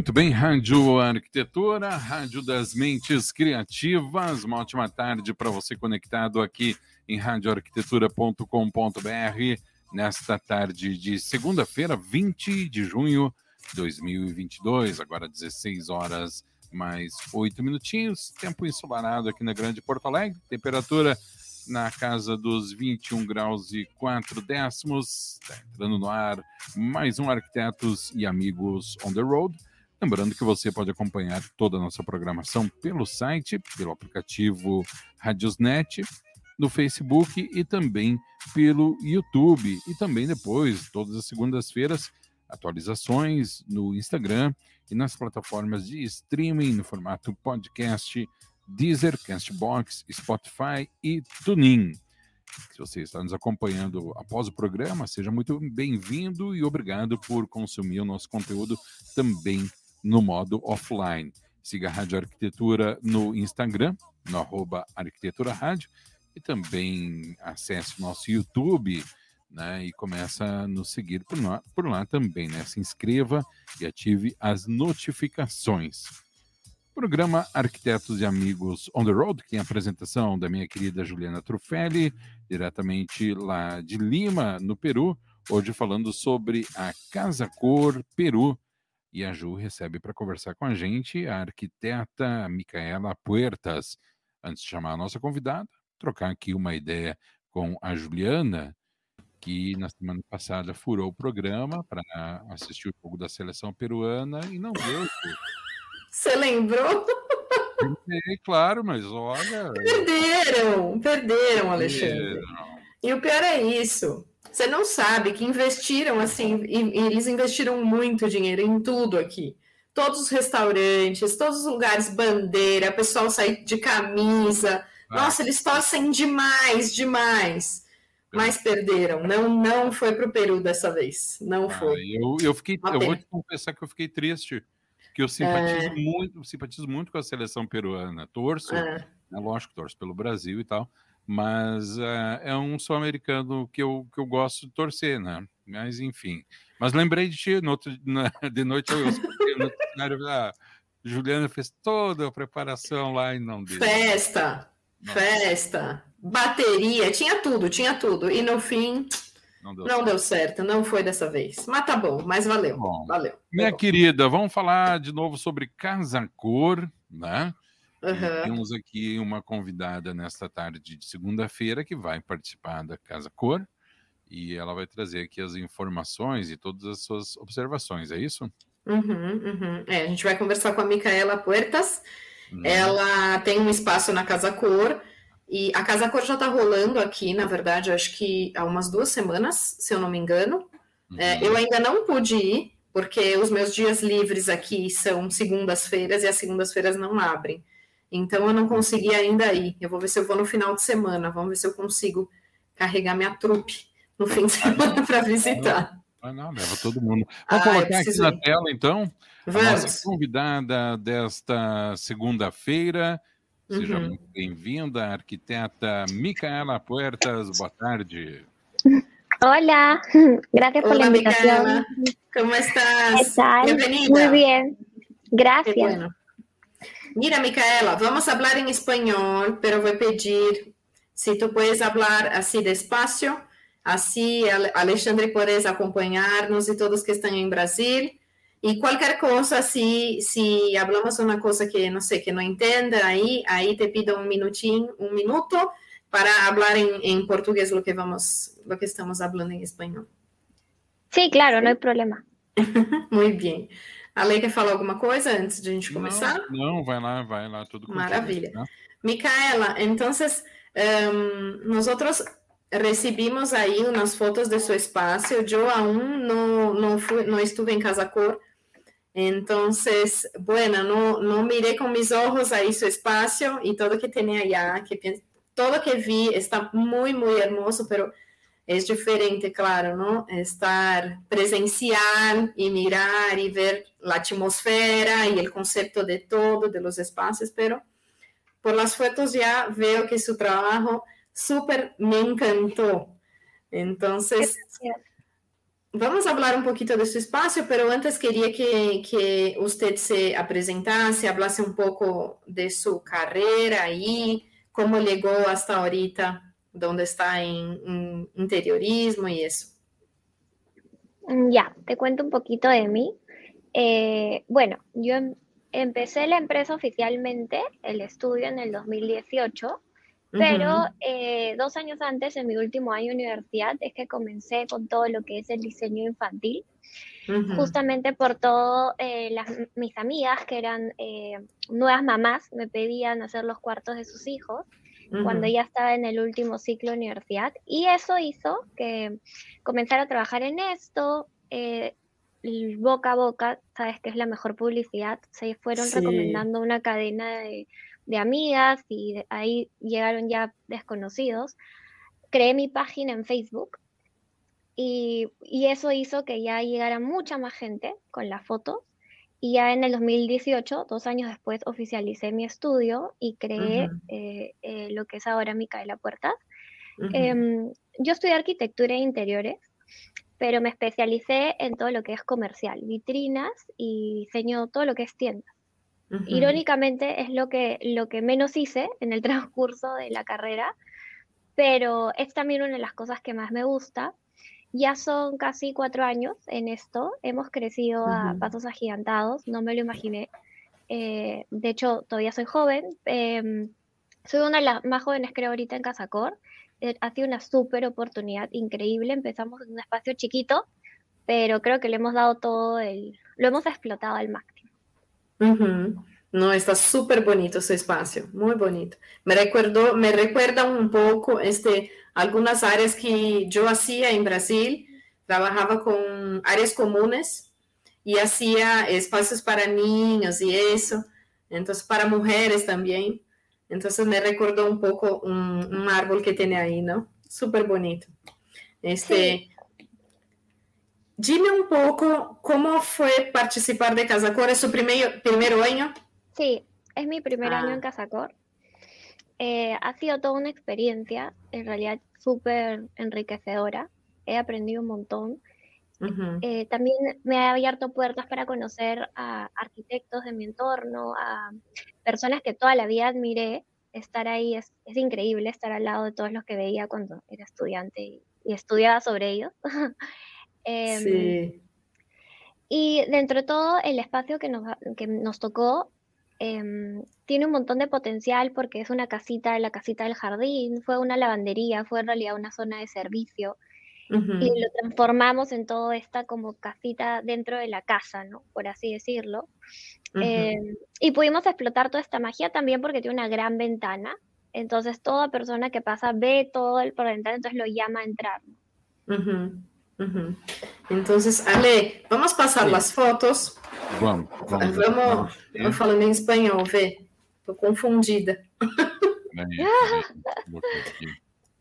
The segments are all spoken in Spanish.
Muito bem, Rádio Arquitetura, Rádio das Mentes Criativas. Uma ótima tarde para você conectado aqui em radioarquitetura.com.br nesta tarde de segunda-feira, 20 de junho de 2022, agora 16 horas mais 8 minutinhos. Tempo ensolarado aqui na Grande Porto Alegre, temperatura na casa dos 21 graus e 4 décimos. Tá entrando no ar mais um Arquitetos e Amigos on the Road Lembrando que você pode acompanhar toda a nossa programação pelo site, pelo aplicativo Radiosnet, no Facebook e também pelo YouTube. E também depois, todas as segundas-feiras, atualizações no Instagram e nas plataformas de streaming no formato podcast, Deezer, Castbox, Spotify e TuneIn. Se você está nos acompanhando após o programa, seja muito bem-vindo e obrigado por consumir o nosso conteúdo também no modo offline. Siga a Rádio Arquitetura no Instagram, no arroba Arquitetura Rádio, e também acesse o nosso YouTube, né? E começa a nos seguir por lá, por lá também, né? Se inscreva e ative as notificações. Programa Arquitetos e Amigos on the Road, que é a apresentação da minha querida Juliana Trufelli, diretamente lá de Lima, no Peru, hoje falando sobre a Casa Cor Peru, e a Ju recebe para conversar com a gente a arquiteta Micaela Puertas. Antes de chamar a nossa convidada, trocar aqui uma ideia com a Juliana, que na semana passada furou o programa para assistir o jogo da seleção peruana e não deu. Você lembrou? É, claro, mas olha. Perderam, perderam, Alexandre. Perderam. E o pior é isso. Você não sabe que investiram assim, e, e eles investiram muito dinheiro em tudo aqui. Todos os restaurantes, todos os lugares, bandeira, pessoal sair de camisa. Ah. Nossa, eles torcem demais, demais. Mas perderam. Não, não foi para o Peru dessa vez. Não ah, foi. Eu, eu fiquei, eu vou te confessar que eu fiquei triste, que eu simpatizo é... muito, simpatizo muito com a seleção peruana. Torço, é. né, lógico, torço pelo Brasil e tal mas uh, é um sul-americano que eu, que eu gosto de torcer, né? Mas enfim. Mas lembrei de ti no outro, na, de noite eu escutei no cenário, ah, Juliana fez toda a preparação lá e não deu. Festa, Nossa. festa, bateria, tinha tudo, tinha tudo. E no fim, não deu, não certo. deu certo, não foi dessa vez. Mas tá bom, mas valeu. Bom, valeu. Minha querida, vamos falar de novo sobre Casa Cor, né? Uhum. Temos aqui uma convidada nesta tarde de segunda-feira que vai participar da Casa Cor e ela vai trazer aqui as informações e todas as suas observações, é isso? Uhum, uhum. É, a gente vai conversar com a Micaela Puertas. Uhum. Ela tem um espaço na Casa Cor e a Casa Cor já está rolando aqui, na verdade, acho que há umas duas semanas, se eu não me engano. É, uhum. eu ainda não pude ir, porque os meus dias livres aqui são segundas-feiras e as segundas-feiras não abrem. Então eu não consegui ainda ir. Eu vou ver se eu vou no final de semana. Vamos ver se eu consigo carregar minha trupe no fim de semana para visitar. Vai não, leva todo mundo. Vamos ah, colocar aqui na tela, então, Vamos. a nossa convidada desta segunda-feira. Seja uhum. muito bem-vinda, arquiteta Micaela Puertas. Boa tarde. Hola, gracias por Hola, la invitación. Micaela. ¿Cómo estás? Bienvenida. Muy bien, gracias. Mira, Micaela, vamos a hablar en español, pero voy a pedir si tú puedes hablar así despacio, así Alexandre puedes acompañarnos y todos que están en Brasil. Y cualquier cosa, si, si hablamos una cosa que no sé, que no entienda, ahí, ahí te pido un minutín, un minuto para hablar en, en portugués lo que vamos, lo que estamos hablando en español. Sí, claro, no hay problema. Muy bien. A Lei quer falar alguma coisa antes de a gente começar? Não, não vai lá, vai lá, tudo Maravilha. Né? Micaela, então, um, nosotros recibimos aí umas fotos de seu espaço. Eu aún não, não, fui, não estive em Casa Cor, Entonces, bueno, no, no miré con mis ojos ahí su espacio y todo que tenía allá, que todo que vi está muy, muy hermoso, pero es diferente, claro, ¿no? Estar presencial y mirar y ver la atmósfera y el concepto de todo, de los espacios, pero por las fotos ya veo que su trabajo súper me encantó. Entonces, vamos a hablar un poquito de su espacio, pero antes quería que, que usted se apresentase, hablase un poco de su carrera y cómo llegó hasta ahorita, donde está en, interiorismo y eso. Mm, ya, te cuento un poquito de mí. Eh, bueno, yo em, empecé la empresa oficialmente, el estudio en el 2018 pero eh, dos años antes, en mi último año de universidad, es que comencé con todo lo que es el diseño infantil, justamente por todo, eh, las, mis amigas que eran nuevas mamás me pedían hacer los cuartos de sus hijos cuando ya estaba en el último ciclo de universidad y eso hizo que comenzara a trabajar en esto. boca a boca, sabes que es la mejor publicidad, se fueron recomendando una cadena de de amigas y ahí llegaron ya desconocidos. Creé mi página en Facebook y, eso hizo que ya llegara mucha más gente con las fotos. Y ya en el 2018, dos años después, oficialicé mi estudio y creé eh, eh, lo que es ahora Micaela Puertas. Em, yo estudié arquitectura e interiores, pero me especialicé en todo lo que es comercial, vitrinas y diseño todo lo que es tiendas. Irónicamente es lo que, lo que menos hice en el transcurso de la carrera, pero es también una de las cosas que más me gusta. Ya son casi cuatro años en esto, hemos crecido a pasos agigantados, no me lo imaginé. Eh, de hecho, todavía soy joven, em, soy una de las más jóvenes creo ahorita en Casacor. Eh, ha sido una súper oportunidad increíble, empezamos en un espacio chiquito, pero creo que le hemos dado todo el, lo hemos explotado al máximo. No, está súper bonito su espacio, muy bonito. Me, recuerdo, me recuerda un poco este, algunas áreas que yo hacía en Brasil, trabajaba con áreas comunes y hacía espacios para niños y eso, entonces para mujeres también. Entonces me recordó un poco un, árbol que tiene ahí, ¿no? Súper bonito. Este, Dime un poco cómo fue participar de Casacor. ¿Es su primer, primer año? Sí, es mi primer año en ah. Casacor. Eh, ha sido toda una experiencia, en realidad súper enriquecedora. He aprendido un montón. Eh, también me ha abierto puertas para conocer a arquitectos de mi entorno, a personas que toda la vida admiré. Estar ahí es, increíble, estar al lado de todos los que veía cuando era estudiante y, y estudiaba sobre ellos. Em, sí. Y dentro de todo, el espacio que nos, que nos tocó em, tiene un montón de potencial porque es una casita, la casita del jardín, fue una lavandería, fue en realidad una zona de servicio. Y lo transformamos en toda esta como casita dentro de la casa, ¿no? Por así decirlo. Em, y pudimos explotar toda esta magia también porque tiene una gran ventana. Entonces toda persona que pasa ve todo el por ventana, entonces lo llama a entrar. Entonces, Ale, vamos pasar las fotos. Vamos, vamos. Vamos, vamos falando em espanhol, vê. Estou confundida.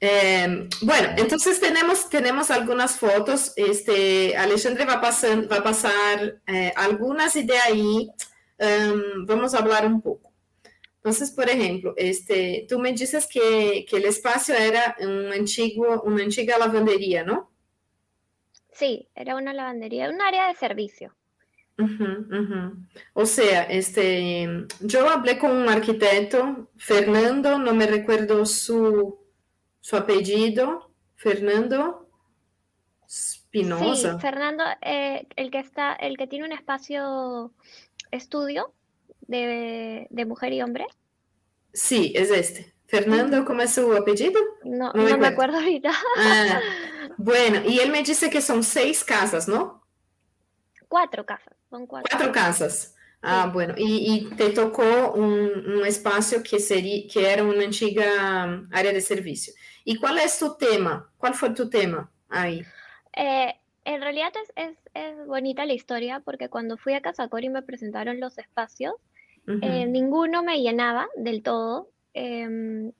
Eh, bueno, entonces tenemos, tenemos algunas fotos. Este, Alexandre va, pasar, va a pasar eh, algunas y de ahí um, vamos a hablar un poco. Entonces, por ejemplo, este, tú me dices que, que el espacio era un antiguo, una antigua lavandería, ¿no? Sí, era una lavandería, un área de servicio. O sea, este, yo hablé con un arquitecto, Fernando, no me recuerdo su, su apellido, Fernando Spinoza. Sí, Fernando, eh, el que está, el que tiene un espacio estudio de, mujer y hombre. Sí, es este. Fernando, ¿cómo es su apellido? No, no, me, acuerdo ahorita. Ah, bueno, y él me dice que son seis casas, ¿no? Cuatro casas, son cuatro. Cuatro casas. Ah, bueno, y, te tocó un, espacio que, sería, que era una antigua um, área de servicio. ¿Y cuál es tu tema? ¿Cuál fue tu tema ahí? Eh, en realidad es, es, bonita la historia porque cuando fui a Casacor y me presentaron los espacios, eh, ninguno me llenaba del todo. Em,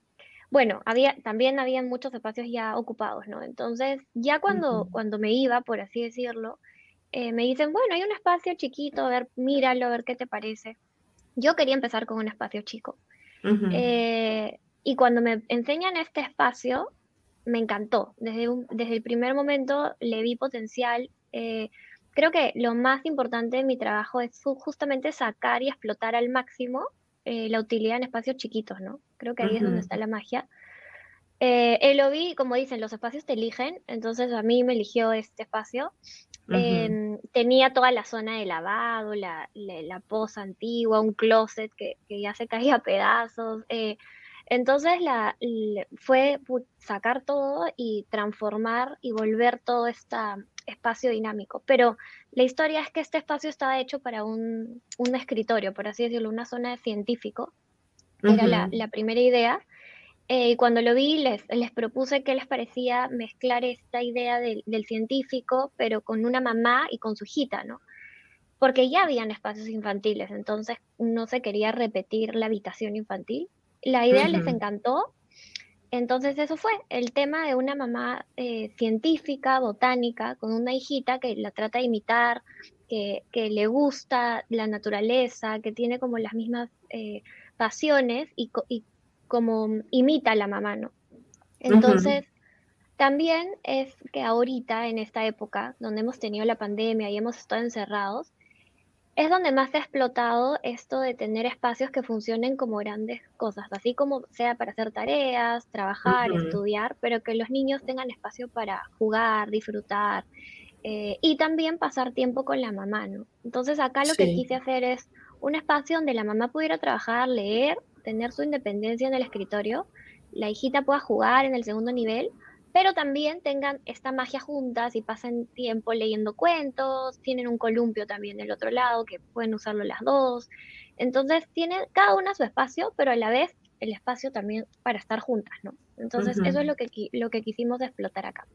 bueno, había, también habían muchos espacios ya ocupados, ¿no? Entonces, ya cuando, cuando me iba, por así decirlo, eh, me dicen, bueno, hay un espacio chiquito, a ver, míralo, a ver qué te parece. Yo quería empezar con un espacio chico. Eh, y cuando me enseñan este espacio, me encantó. Desde, desde el primer momento le vi potencial. Eh, creo que lo más importante de mi trabajo es justamente sacar y explotar al máximo la utilidad en espacios chiquitos, ¿no? Creo que ahí es donde está la magia. Eh, lo vi, como dicen, los espacios te eligen, entonces a mí me eligió este espacio Em, tenía toda la zona de lavado, la, la, poza antigua, un closet que, ya se caía a pedazos. Eh, entonces la, fue sacar todo y transformar y volver todo este espacio dinámico. Pero la historia es que este espacio estaba hecho para un, un escritorio, por así decirlo, una zona de científico. Era la, la primera idea. Eh, cuando lo vi, les, les propuse qué les parecía mezclar esta idea del, científico, pero con una mamá y con su hijita, ¿no? Porque ya habían espacios infantiles, entonces no se quería repetir la habitación infantil. La idea les encantó, entonces eso fue el tema de una mamá eh, científica, botánica, con una hijita que la trata de imitar, que, le gusta la naturaleza, que tiene como las mismas eh, pasiones y, y como imita a la mamá, ¿no? Entonces, también es que ahorita, en esta época, donde hemos tenido la pandemia y hemos estado encerrados, es donde más se ha explotado esto de tener espacios que funcionen como grandes cosas, así como sea para hacer tareas, trabajar, estudiar, pero que los niños tengan espacio para jugar, disfrutar eh, y también pasar tiempo con la mamá, ¿no? Entonces acá lo que quise hacer es un espacio donde la mamá pudiera trabajar, leer tener su independencia en el escritorio, la hijita pueda jugar en el segundo nivel, pero también tengan esta magia juntas y pasen tiempo leyendo cuentos, tienen un columpio también del otro lado que pueden usarlo las dos. Entonces tienen cada una su espacio, pero a la vez el espacio también para estar juntas, ¿no? Entonces eso es lo que, lo que quisimos explotar acá.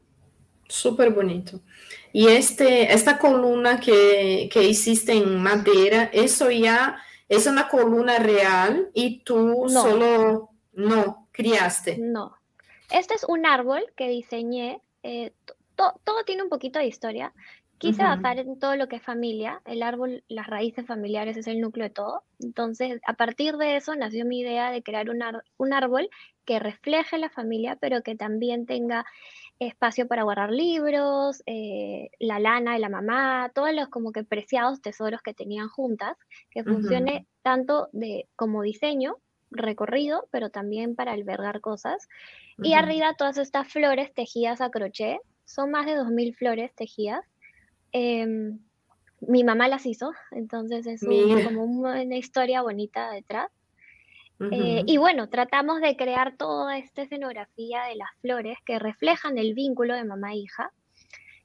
Súper bonito. Y este, esta columna que, que hiciste en madera, eso ya es una columna real y tú solo no criaste. No. Este es un árbol que diseñé. Eh, todo tiene un poquito de historia. Quise basar en todo lo que es familia. El árbol, las raíces familiares es el núcleo de todo. Entonces, a partir de eso nació mi idea de crear un, un árbol que refleje la familia, pero que también tenga espacio para guardar libros, eh, la lana de la mamá, todos los como que preciados tesoros que tenían juntas, que funcione tanto de, como diseño, recorrido, pero también para albergar cosas. Y arriba todas estas flores tejidas a crochet, son más de 2.000 flores tejidas. Em, mi mamá las hizo, entonces es como una historia bonita detrás. Eh, y bueno, tratamos de crear toda esta escenografía de las flores que reflejan el vínculo de mamá e hija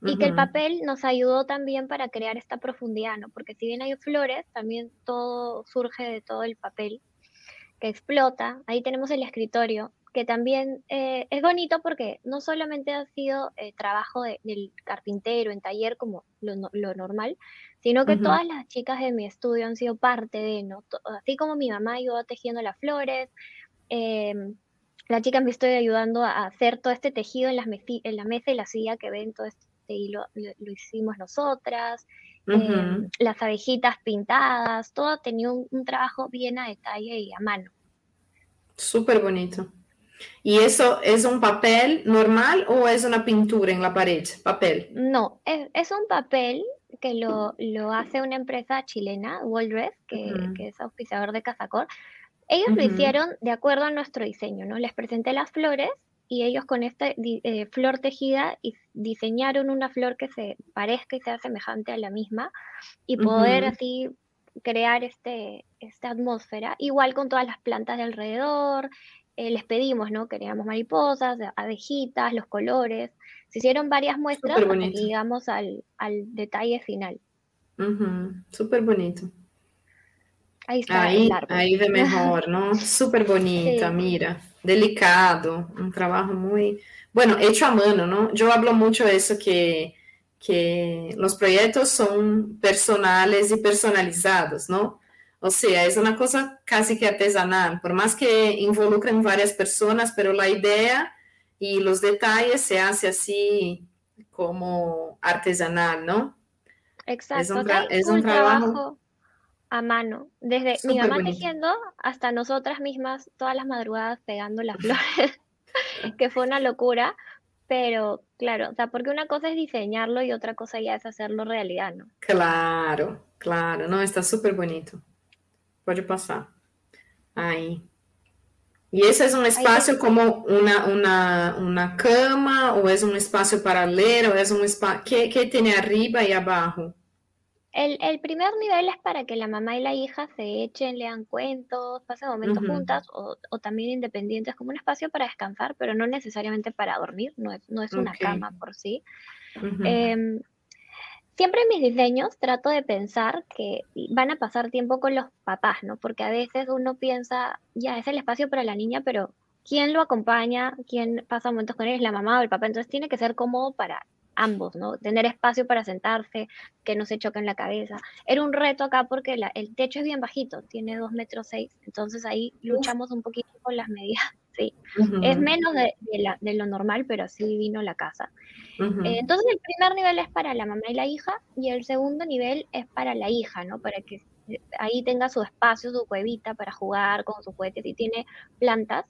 y que el papel nos ayudó también para crear esta profundidad, ¿no? Porque si bien hay flores, también todo surge de todo el papel que explota. Ahí tenemos el escritorio, que también eh, es bonito porque no solamente ha sido eh, trabajo del carpintero en taller como lo, normal, sino que todas las chicas de mi estudio han sido parte de, ¿no? Así como mi mamá ayudó tejiendo las flores, em, la chica me estoy ayudando a hacer todo este tejido en, las en la mesa y la silla que ven, todo este hilo lo, hicimos nosotras, em, las abejitas pintadas, todo tenía un, un trabajo bien a detalle y a mano. Súper bonito. ¿Y eso es un papel normal o es una pintura en la pared? Papel. No, es, un papel que lo, hace una empresa chilena, Waldress, que, que es auspiciador de Casacor. Ellos lo hicieron de acuerdo a nuestro diseño, ¿no? Les presenté las flores y ellos con esta eh, flor tejida diseñaron una flor que se parezca y sea semejante a la misma y poder así crear este, esta atmósfera, igual con todas las plantas de alrededor, eh, les pedimos, ¿no? Queríamos mariposas, abejitas, los colores. Se hicieron varias muestras que llegamos al, detalle final. Súper bonito. Ahí está. Ahí, ahí de mejor, ¿no? Súper bonita, mira. Delicado, un trabajo muy, bueno, hecho a mano, ¿no? Yo hablo mucho de eso que que los proyectos son personales y personalizados, ¿no? O sea, es una cosa casi que artesanal, por más que involucren varias personas, pero la idea y los detalles se hace así como artesanal, ¿no? Exacto, es un, es un trabajo, a mano, desde mi mamá tejiendo hasta nosotras mismas todas las madrugadas pegando las flores, que fue una locura, pero claro, o sea, porque una cosa es diseñarlo y otra cosa ya es hacerlo realidad, ¿no? Claro, claro, no, está súper bonito. Puede pasar. Ahí. ¿Y ese es un espacio como una, una, una, cama o es un espacio para leer o es un espacio... ¿Qué, ¿Qué, tiene arriba y abajo? El, el, primer nivel es para que la mamá y la hija se echen, lean cuentos, pasen momentos juntas o, o, también independientes, como un espacio para descansar, pero no necesariamente para dormir, no es, no es una cama por sí. Siempre en mis diseños trato de pensar que van a pasar tiempo con los papás, ¿no? Porque a veces uno piensa, ya es el espacio para la niña, pero ¿quién lo acompaña? ¿Quién pasa momentos con él? ¿Es la mamá o el papá? Entonces tiene que ser cómodo para ambos, ¿no? Tener espacio para sentarse, que no se choquen la cabeza. Era un reto acá porque el techo es bien bajito, tiene dos metros seis, entonces ahí luchamos un poquito con las medidas, sí. Es menos de, de, lo normal, pero así vino la casa. Eh, entonces el primer nivel es para la mamá y la hija y el segundo nivel es para la hija, ¿no? Para que ahí tenga su espacio, su cuevita para jugar con sus juguetes y tiene plantas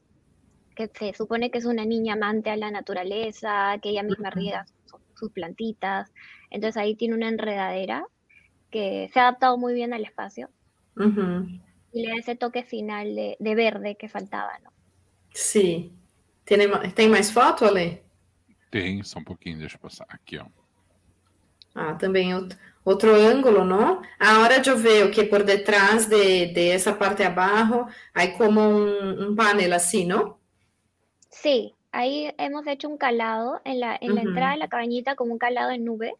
que se supone que es una niña amante a la naturaleza, que ella misma riega sus plantitas. Entonces ahí tiene una enredadera que se ha adaptado muy bien al espacio. Y le da ese toque final de, de, verde que faltaba, ¿no? Sí. ¿Tiene, ¿Tem mais foto, Ale? Tem, só um pouquinho, deixa eu passar aqui, ó. Ah, também outro, outro ângulo, não? Agora eu vejo que por detrás de, de essa parte abaixo há como um, um panel assim, não? Sí, ahí hemos hecho un calado en la, en la entrada de la cabañita como un calado en nube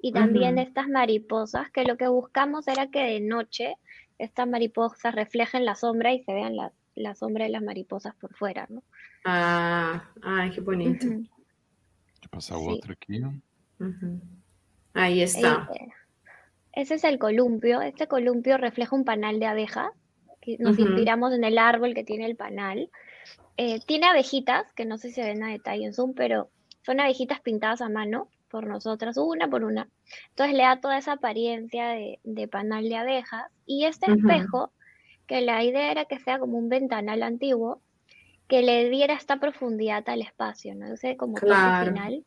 y también estas mariposas que lo que buscamos era que de noche estas mariposas reflejen la sombra y se vean la, la sombra de las mariposas por fuera, ¿no? Ah, ay, qué bonito. ¿Qué pasa otro aquí? Ahí está. ese es el columpio. Este columpio refleja un panal de abejas. Que nos inspiramos en el árbol que tiene el panal. Eh, tiene abejitas, que no sé si se ven a detalle en Zoom, pero son abejitas pintadas a mano por nosotras, una por una. Entonces le da toda esa apariencia de, panal de abejas. Y este espejo, que la idea era que sea como un ventanal antiguo, que le diera esta profundidad al espacio, ¿no? sé, como claro. final.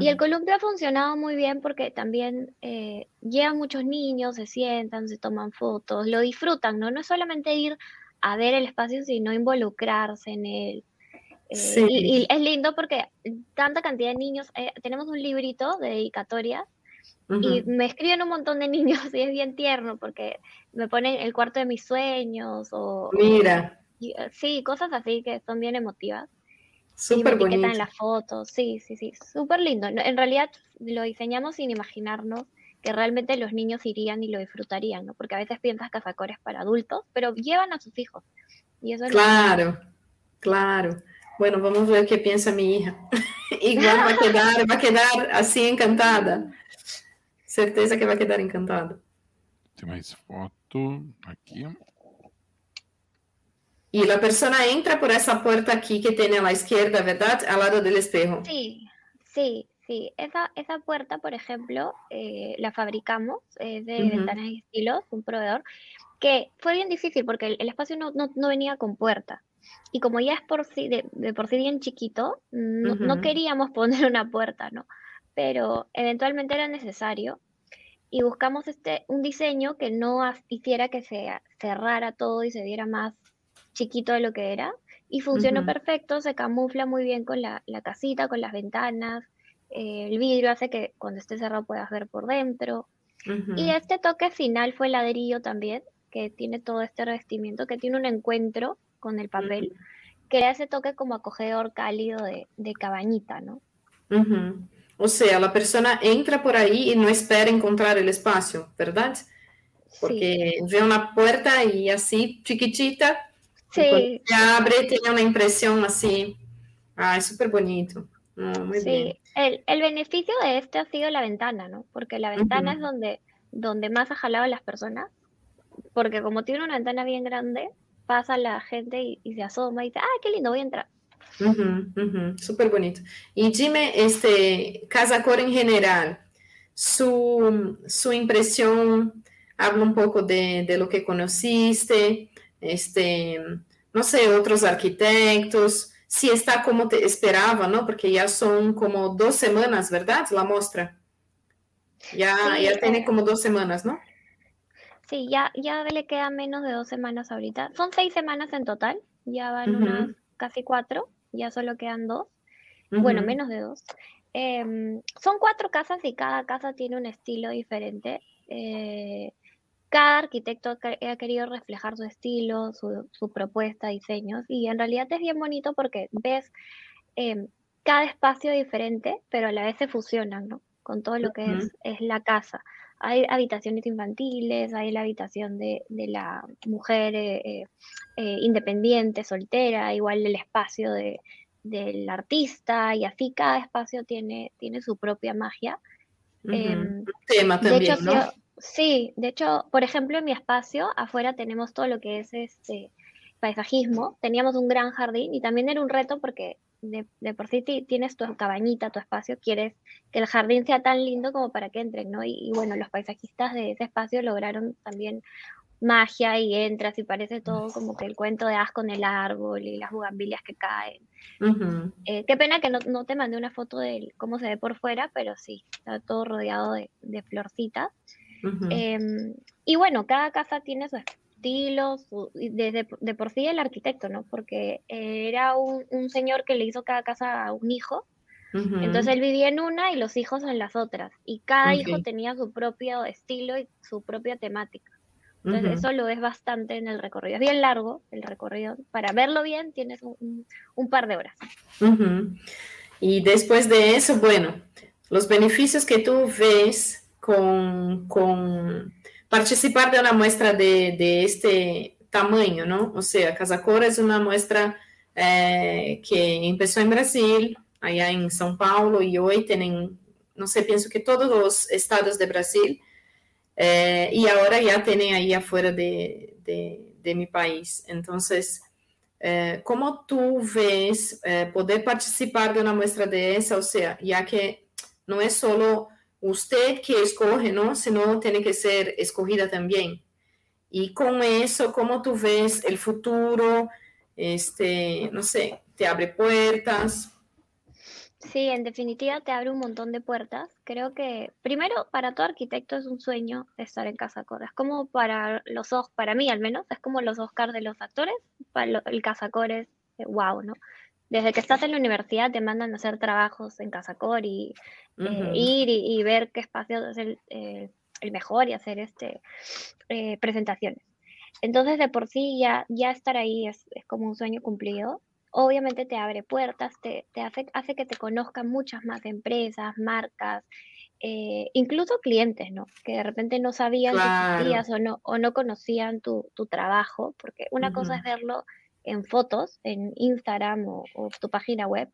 Y el columpio ha funcionado muy bien porque también eh, llegan muchos niños, se sientan, se toman fotos, lo disfrutan, ¿no? No es solamente ir a ver el espacio, sino involucrarse en él. Eh, y, es lindo porque tanta cantidad de niños, eh, tenemos un librito de dedicatoria y me escriben un montón de niños y es bien tierno porque me ponen el cuarto de mis sueños o... Mira. Eh, sí, cosas así que son bien emotivas. Súper bonito. en las fotos, sí, sí, sí, súper lindo. En realidad lo diseñamos sin imaginarnos que realmente los niños irían y lo disfrutarían, ¿no? Porque a veces piensas que es para adultos, pero llevan a sus hijos. Y eso claro, claro. Bueno, vamos a ver qué piensa mi hija. Igual va a quedar, va a quedar así encantada. Certeza que va a quedar encantada. Tem mais foto aqui. Y la persona entra por esa puerta aquí que tiene a la izquierda, ¿verdad? Al lado del espejo. Sí, sí. Sí, esa, esa puerta, por ejemplo, eh, la fabricamos, es de Ventanas y Estilos, un proveedor, que fue bien difícil porque el, espacio no, no, venía con puerta. Y como ya es por sí, de, por sí bien chiquito, no, queríamos poner una puerta, ¿no? Pero eventualmente era necesario y buscamos este, un diseño que no hiciera que se cerrara todo y se viera más chiquito de lo que era. Y funcionó perfecto, se camufla muy bien con la, la casita, con las ventanas, eh, el vidrio hace que cuando esté cerrado puedas ver por dentro. Y este toque final fue el ladrillo también, que tiene todo este revestimiento, que tiene un encuentro con el papel, que da ese toque como acogedor cálido de, de cabañita, ¿no? O sea, la persona entra por ahí y no espera encontrar el espacio, ¿verdad? Porque ve una puerta y así chiquitita, sí. se abre, tiene una impresión así. Ah, es súper bonito. sí, El, el, beneficio de este ha sido la ventana, ¿no? Porque la ventana es donde, donde más ha jalado a las personas, porque como tiene una ventana bien grande, pasa la gente y, se asoma y dice, ah, qué lindo, voy a entrar. Súper bonito. Y dime, este, Casa Cor en general, su, su impresión, habla un poco de, de, lo que conociste, este, no sé, otros arquitectos, si está como te esperaba, ¿no? Porque ya son como dos semanas, ¿verdad? La muestra. Ya, ya tiene como dos semanas, ¿no? Sí, ya, ya le queda menos de dos semanas ahorita. Son seis semanas en total, ya van unas casi cuatro, ya solo quedan dos. Bueno, menos de dos. Em, son cuatro casas y cada casa tiene un estilo diferente. Eh, cada arquitecto ha querido reflejar su estilo, su, propuesta, diseños, y en realidad es bien bonito porque ves em, cada espacio diferente, pero a la vez se fusionan, ¿no? Con todo lo que es, la casa. Hay habitaciones infantiles, hay la habitación de, la mujer eh, eh, eh, independiente, soltera, igual el espacio del artista, y así cada espacio tiene, tiene su propia magia. Tema también, ¿no? Sí, de hecho, por ejemplo, en mi espacio, afuera tenemos todo lo que es este paisajismo, teníamos un gran jardín y también era un reto porque de, por sí tienes tu cabañita, tu espacio, quieres que el jardín sea tan lindo como para que entren, ¿no? Y, bueno, los paisajistas de ese espacio lograron también magia y entras y parece todo como que el cuento de As con el árbol y las bugambilias que caen. Eh, qué pena que no, te mandé una foto de cómo se ve por fuera, pero sí, está todo rodeado de, de florcitas. Em, y bueno, cada casa tiene su estilo, desde de, por sí el arquitecto, ¿no? Porque era un, señor que le hizo cada casa a un hijo. Entonces él vivía en una y los hijos en las otras. Y cada hijo tenía su propio estilo y su propia temática. Entonces eso lo ves bastante en el recorrido. Es bien largo el recorrido. Para verlo bien tienes un, un par de horas. Y después de eso, bueno, los beneficios que tú ves con, participar de una muestra de, este tamaño, ¿no? O sea, Casa Cor es una muestra eh, que empezó en Brasil, allá en São Paulo, y hoy tienen, no sé, pienso que todos los estados de Brasil, eh, y ahora ya tienen ahí afuera de, mi país. Entonces, eh, ¿cómo tú ves poder participar de una muestra de esa? O sea, ya que no es solo usted que escoge, ¿no? Sino tiene que ser escogida también. Y con eso, ¿cómo tú ves el futuro? Este, no sé, te abre puertas. Sí, en definitiva te abre un montón de puertas. Creo que primero para todo arquitecto es un sueño estar en Casa Cor. Es como para los para mí al menos, es como los Oscars de los actores. Para el Casa Cor es wow, ¿no? Desde que estás en la universidad te mandan a hacer trabajos en Casacor y eh, ir y, ver qué espacio es el, eh, mejor y hacer este, eh, presentaciones. Entonces, de por sí, ya, ya estar ahí es, como un sueño cumplido. Obviamente te abre puertas, te, hace, hace, que te conozcan muchas más empresas, marcas, incluso clientes, ¿no? Que de repente no sabían que o no, o no conocían tu, trabajo, porque una cosa es verlo en fotos, en Instagram o, tu página web,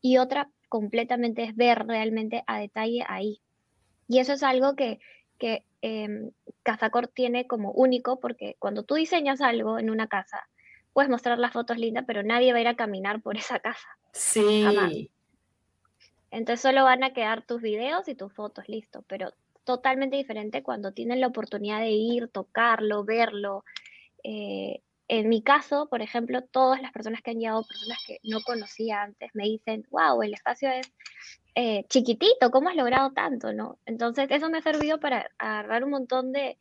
y otra completamente es ver realmente a detalle ahí. Y eso es algo que, que eh, Cazacor tiene como único, porque cuando tú diseñas algo en una casa, puedes mostrar las fotos lindas, pero nadie va a ir a caminar por esa casa. Sí. Entonces solo van a quedar tus videos y tus fotos, listo, pero totalmente diferente cuando tienen la oportunidad de ir, tocarlo, verlo, eh, en mi caso, por ejemplo, todas las personas que han llegado, personas que no conocía antes, me dicen, wow, el espacio es eh, chiquitito, ¿cómo has logrado tanto? ¿no? Entonces, eso me ha servido para agarrar un montón de,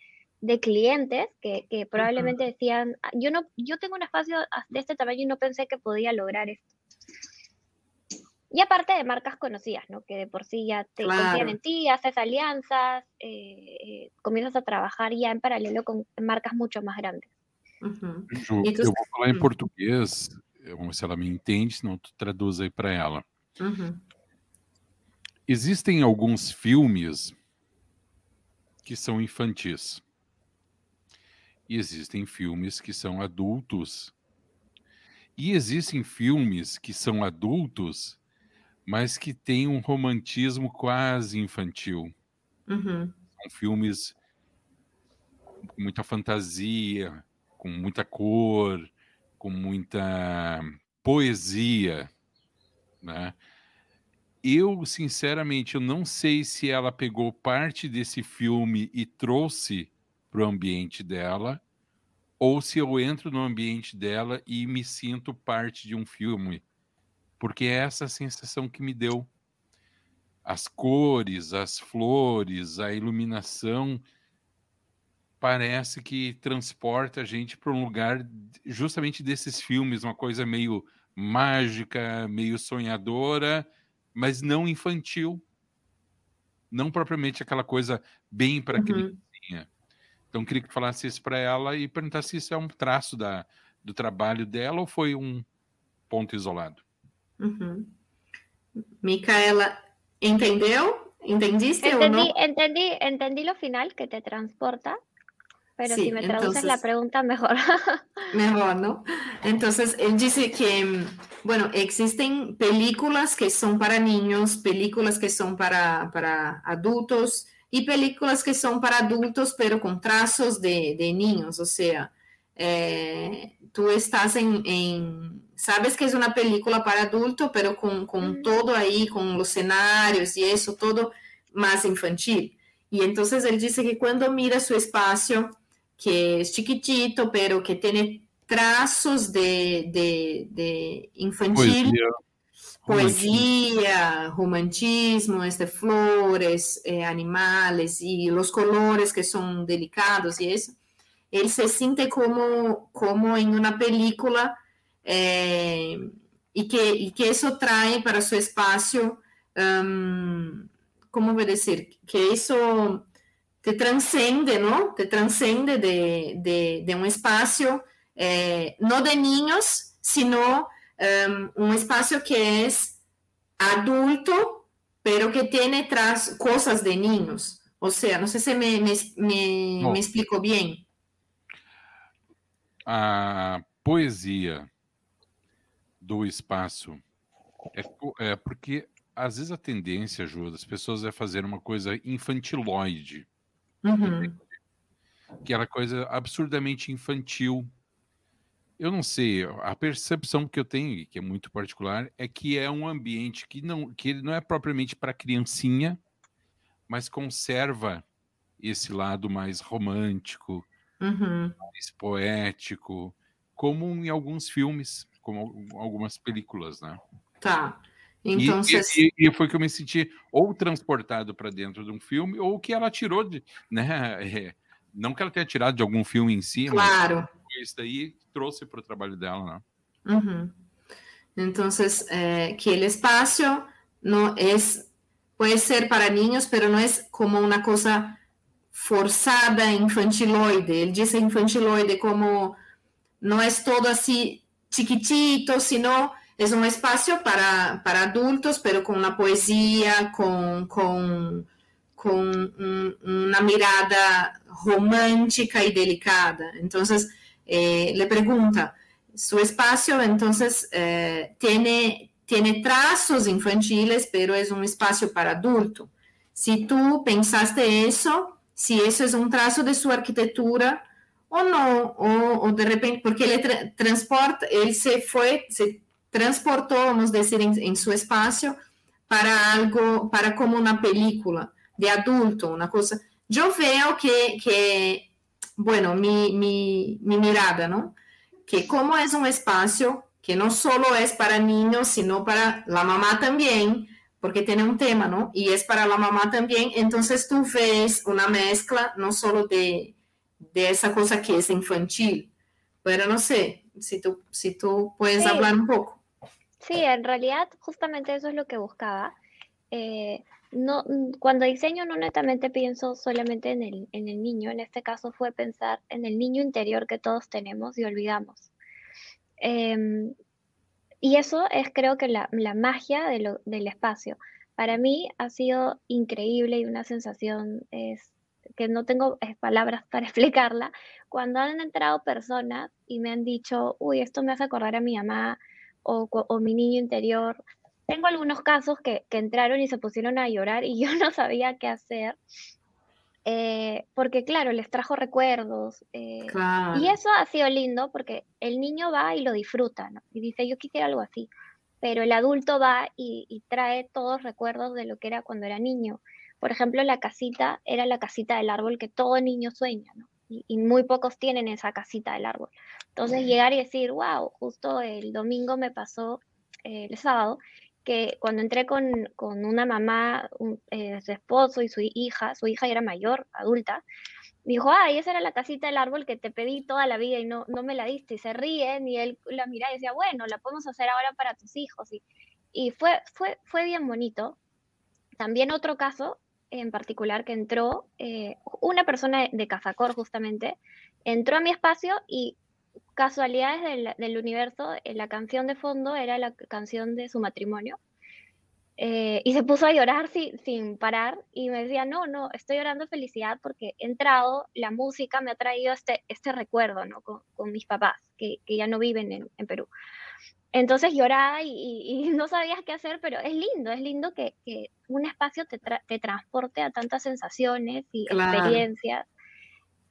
clientes que, probablemente decían, ah, yo, no, yo tengo un espacio de este tamaño y no pensé que podía lograr esto. Y aparte de marcas conocidas, ¿no? Que de por sí ya te confían en ti, haces alianzas, eh, eh, comienzas a trabajar ya en paralelo con marcas mucho más grandes. Uhum. Ju, tu... eu vou falar em hum. português, vamos ver se ela me entende, senão tu traduz aí para ela. Uhum. Existem alguns filmes que são infantis. E existem filmes que são adultos. E existem filmes que são adultos, mas que tem um romantismo quase infantil. Uhum. São filmes com muita fantasia, com muita cor, com muita poesia, né? Eu, sinceramente, eu não sei se ela pegou parte desse filme e trouxe para o ambiente dela, ou se eu entro no ambiente dela e me sinto parte de um filme, porque é essa sensação que me deu. As cores, as flores, a iluminação, parece que transporta a gente para um lugar justamente desses filmes, uma coisa meio mágica, meio sonhadora, mas não infantil. Não propriamente aquela coisa bem para uhum. criancinha. Então, queria que falasse isso para ela e perguntar se isso é um traço da, do trabalho dela ou foi um ponto isolado. Uhum. Micaela, entendeu? ¿Entendiste entendí, o no? Entendí, entendí lo final que te transporta, Pero si me traduces la pregunta, mejor. mejor, ¿no? Entonces, él dice que, bueno, existen películas que son para niños, películas que son para, para adultos y películas que son para adultos, pero con trazos de, de niños. O sea, eh, tú estás en, en, sabes que es una película para adulto, pero con, con mm. todo ahí, con los escenarios y eso, todo más infantil. Y entonces él dice que cuando mira su espacio, que es chiquitito, pero que tiene trazos de, de, de infantil, poesía, poesía romantismo, este, flores, eh, animales y los colores que son delicados y eso. Él se siente como, como en una película eh, y, que, y que eso trae para su espacio, um, ¿cómo voy a decir? Que eso te transcende, ¿no? Te transcende de, de, de un espacio, eh, no de niños, sino um, un espacio que es adulto, pero que tiene tras cosas de niños. O sea, no sé si me, me, me, me explico bien. A poesia do espaço é, é porque às vezes a tendência, Ju, das pessoas é fazer uma coisa infantiloide. Uhum. Aquela coisa absurdamente infantil. Eu não sei, a percepção que eu tenho, que é muito particular, é que é um ambiente que não, que não é propriamente para criancinha, mas conserva esse lado mais romântico, uhum. mais poético, como em alguns filmes, como algumas películas, né? Tá. Então, e, e, e, foi que eu me senti ou transportado para dentro de um filme, ou que ela tirou de. Né, é, não que ela tenha tirado de algum filme em si, claro. mas isso daí trouxe para o trabalho dela. Né? Uhum. Então, eh, que o espaço não é, pode ser para niños, mas não é como uma coisa forçada, infantiloide. Ele diz infantiloide como não é todo assim chiquitito, sino es un espacio para, para adultos, pero con una poesía, con, con, con un, una mirada romántica y delicada. Entonces, eh, le pregunta, su espacio entonces eh, tiene, tiene trazos infantiles, pero es un espacio para adulto. Si tú pensaste eso, si eso es un trazo de su arquitectura o no, o, o de repente, porque tra transporta, él se fue, se transportou, vamos dizer, em, em seu espaço para algo, para como uma película de adulto, uma coisa. Eu vejo que, que bueno, mi, mi, mi mirada, ¿no? Que como é um espaço que não só é para niños, sino para a mamá também, porque tem um tema, ¿no? E é para a mamá também, então tu ves uma mescla não só de, de essa coisa que é infantil, mas não sei se tu, se tu puedes falar um pouco. Sí, en realidad justamente eso es lo que buscaba. Eh, no, cuando diseño no netamente pienso solamente en el, en el niño, en este caso fue pensar en el niño interior que todos tenemos y olvidamos. Em, y eso es creo que la, magia del espacio. Para mí ha sido increíble y una sensación es que no tengo palabras para explicarla. Cuando han entrado personas y me han dicho, uy, esto me hace acordar a mi mamá, o, mi niño interior, tengo algunos casos que, que, entraron y se pusieron a llorar y yo no sabía qué hacer. Eh, porque claro, les trajo recuerdos. Eh, y eso ha sido lindo porque el niño va y lo disfruta, ¿no? Y dice, yo quisiera algo así. Pero el adulto va y, y trae todos recuerdos de lo que era cuando era niño. Por ejemplo, la casita era la casita del árbol que todo niño sueña, ¿no? Y, muy pocos tienen esa casita del árbol. Entonces llegar y decir, wow, justo el domingo me pasó, eh, el sábado, que cuando entré con, con una mamá, eh, su esposo y su hija, su hija era mayor, adulta, dijo, ay, esa era la casita del árbol que te pedí toda la vida y no, no me la diste. Y se ríen y él la mira y decía, bueno, la podemos hacer ahora para tus hijos. Y, y fue, fue, fue bien bonito. También otro caso en particular que entró, eh, una persona de Cazacor justamente, entró a mi espacio y casualidades del, universo, eh, la canción de fondo era la canción de su matrimonio. Eh, y se puso a llorar sin, parar y me decía, no, no, estoy llorando felicidad porque he entrado, la música me ha traído este, este recuerdo ¿no? con, mis papás que, que, ya no viven en, en Perú. Entonces lloraba y, no sabías qué hacer, pero es lindo, es lindo que, un espacio te, te, transporte a tantas sensaciones y experiencias.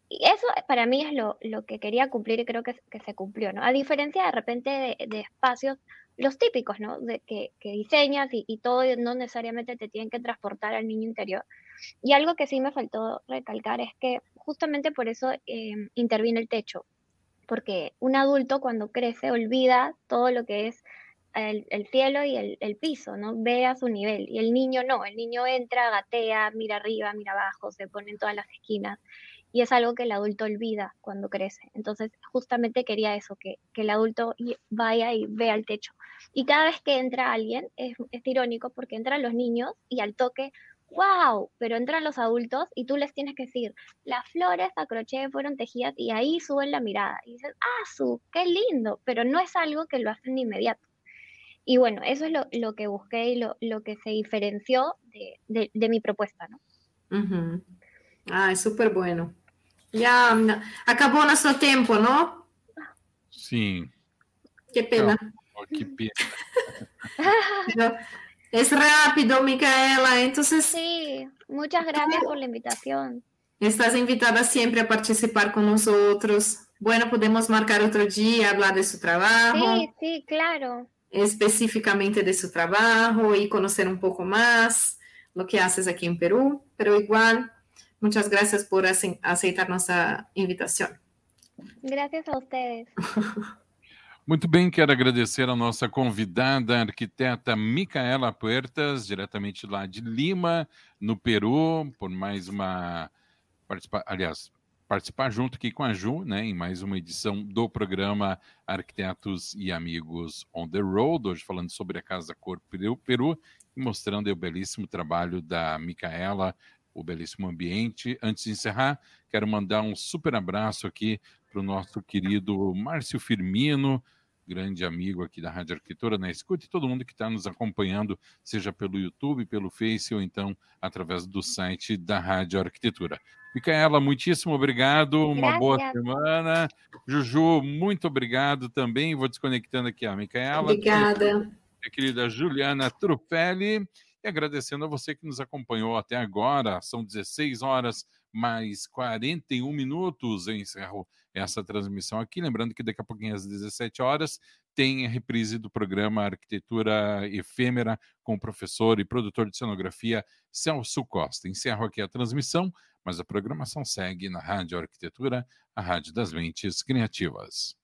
Y eso para mí es lo, que quería cumplir y creo que, se cumplió, ¿no? A diferencia de repente de, espacios, los típicos, ¿no? De que, diseñas y, todo no necesariamente te tienen que transportar al niño interior. Y algo que sí me faltó recalcar es que justamente por eso eh, interviene el techo, porque un adulto cuando crece olvida todo lo que es el, cielo y el, piso, ¿no? Ve a su nivel. Y el niño no, el niño entra, gatea, mira arriba, mira abajo, se pone en todas las esquinas. Y es algo que el adulto olvida cuando crece. Entonces, justamente quería eso, que, el adulto vaya y vea el techo. Y cada vez que entra alguien, es, es irónico porque entran los niños y al toque, wow, pero entran los adultos y tú les tienes que decir, las flores a crochet fueron tejidas y ahí suben la mirada y dices, ah, su, qué lindo, pero no es algo que lo hacen de inmediato. Y bueno, eso es lo, que busqué y lo, que se diferenció de, mi propuesta, ¿no? Ah, es súper bueno. Ya acabó nuestro tiempo, ¿no? Sí. Qué pena. qué pena. Es rápido, Micaela. Entonces. Sí, muchas gracias por la invitación. Estás invitada siempre a participar con nosotros. Bueno, podemos marcar otro día, hablar de su trabajo. Sí, sí, claro. Específicamente de su trabajo y conocer un poco más lo que haces aquí en Perú. Pero igual, muchas gracias por aceitar nuestra invitación. Gracias a ustedes. Muito bem, quero agradecer a nossa convidada, a arquiteta Micaela Puertas, diretamente lá de Lima, no Peru, por mais uma. Participar, aliás, participar junto aqui com a Ju, né, em mais uma edição do programa Arquitetos e Amigos on the Road, hoje falando sobre a Casa Cor Peru, Peru e mostrando o belíssimo trabalho da Micaela, o belíssimo ambiente. Antes de encerrar, quero mandar um super abraço aqui para o nosso querido Márcio Firmino, grande amigo aqui da Rádio Arquitetura na Escuta, e todo mundo que está nos acompanhando, seja pelo YouTube, pelo Face ou então através do site da Rádio Arquitetura. Micaela, muitíssimo obrigado, uma boa semana. Juju, muito obrigado também. Vou desconectando aqui a Micaela. Obrigada. Minha querida Juliana Trufelli. E agradecendo a você que nos acompanhou até agora. São 16 horas mais 41 minutos. Eu encerro essa transmissão aqui. Lembrando que daqui a pouquinho, às 17 horas, tem a reprise do programa Arquitetura Efêmera com o professor e produtor de cenografia Celso Costa. Encerro aqui a transmissão, mas a programação segue na Rádio Arquitetura, a Rádio das Mentes Criativas.